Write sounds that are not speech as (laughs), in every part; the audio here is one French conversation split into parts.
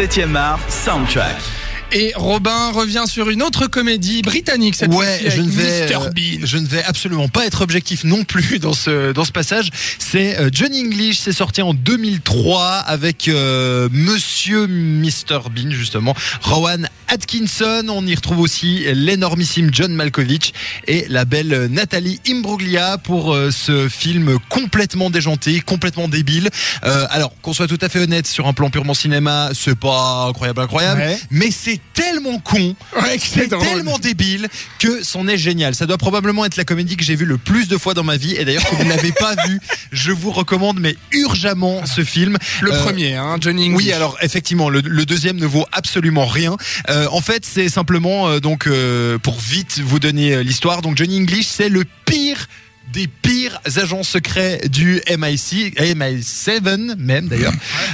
7e art Soundtrack. Et Robin revient sur une autre comédie britannique cette ouais, fois-ci je ne vais, Mr. euh, Bean. je ne vais absolument pas être objectif non plus dans ce dans ce passage. C'est euh, Johnny English, c'est sorti en 2003 avec euh, Monsieur Mr Bean justement, Rowan Atkinson. On y retrouve aussi l'énormissime John Malkovich et la belle Nathalie Imbruglia pour euh, ce film complètement déjanté, complètement débile. Euh, alors qu'on soit tout à fait honnête sur un plan purement cinéma, c'est pas incroyable incroyable, Ouais. mais c'est tellement con Ouais, c'est tellement débile que c'en est génial. Ça doit probablement être la comédie que j'ai vue le plus de fois dans ma vie. Et d'ailleurs, si vous ne l'avez pas vu, je vous recommande, mais urgemment, ce film. Le Euh, premier, hein, Johnny English. oui, alors effectivement, le, le deuxième ne vaut absolument rien. Euh, en fait, c'est simplement euh, donc pour vite vous donner l'histoire. Donc Johnny English, c'est le pire des pires agents secrets du MI6, MI7 même d'ailleurs,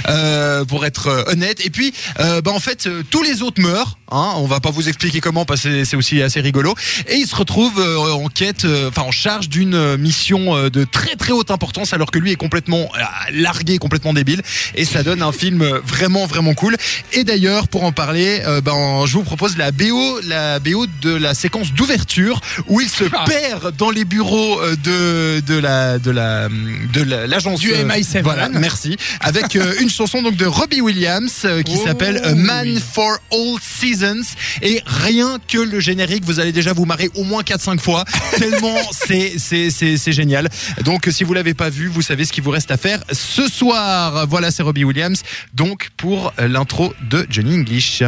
euh, pour être euh, honnête. Et puis, euh, bah en fait, euh, tous les autres meurent. Hein, on va pas vous expliquer comment parce que c'est aussi assez rigolo. Et il se retrouve euh, en quête, enfin en charge d'une mission de très très haute importance, alors que lui est complètement largué, complètement débile. Et ça donne un film vraiment vraiment cool. Et d'ailleurs, pour en parler, ben je vous propose la BO, la BO de la séquence d'ouverture où il se Ah. perd dans les bureaux euh, de de la de la de la- l'agence Du euh, MI7. Voilà, merci. Avec euh, une chanson donc de Robbie Williams euh, qui Oh, s'appelle A Man oui. for All Seasons et rien que le générique vous allez déjà vous marrer au moins 4 5 fois tellement (laughs) c'est c'est c'est c'est génial. Donc si vous l'avez pas vu, vous savez ce qu'il vous reste à faire ce soir. Voilà, c'est Robbie Williams donc pour l'intro de Johnny English.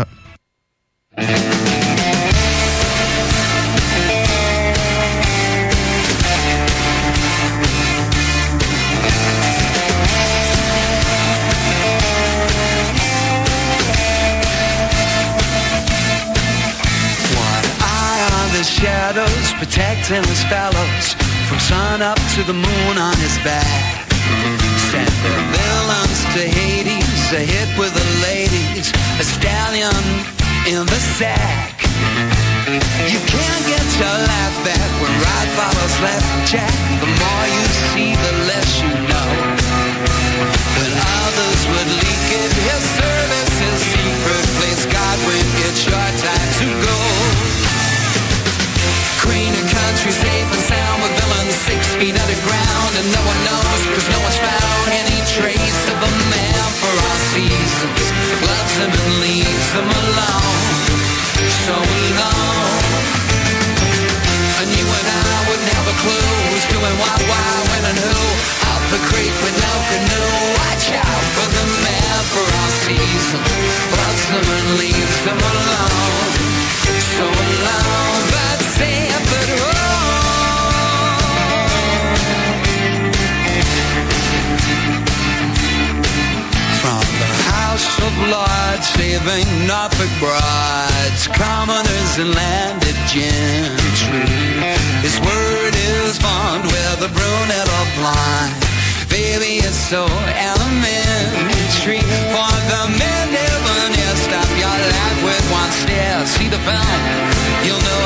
Shadows, protecting his fellows from sun up to the moon on his back. Sent the villains to Hades, a hit with the ladies, a stallion in the sack. You can't get your laugh back when right follows left, Jack. The more you see, the Of safe and sound with villains six feet underground. And no one knows, cause no one's found any trace of a man for all seasons. Loves them and leaves them alone. So alone. And you and I wouldn't have a clue who's doing what, why, when, and who. Out the creek with no canoe. Watch out for the man for all seasons. Lords, saving Norfolk brides, commoners and landed gentry. His word is bond, whether brunette or blind. Baby, it's so elementary. For the men never near stop your life with one stare. See the film, you'll know